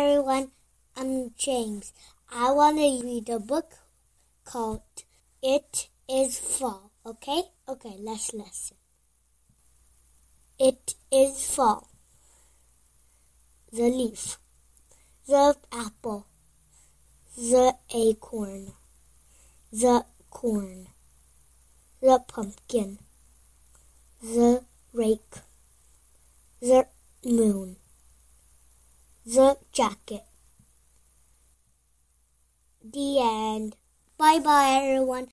everyone. I'm James. I want to read a book called It Is Fall. Okay? Okay, let's listen. It is fall. The leaf, the apple, the acorn, the corn, the pumpkin, the rake, the moon, the jacket. The end. Bye bye, everyone.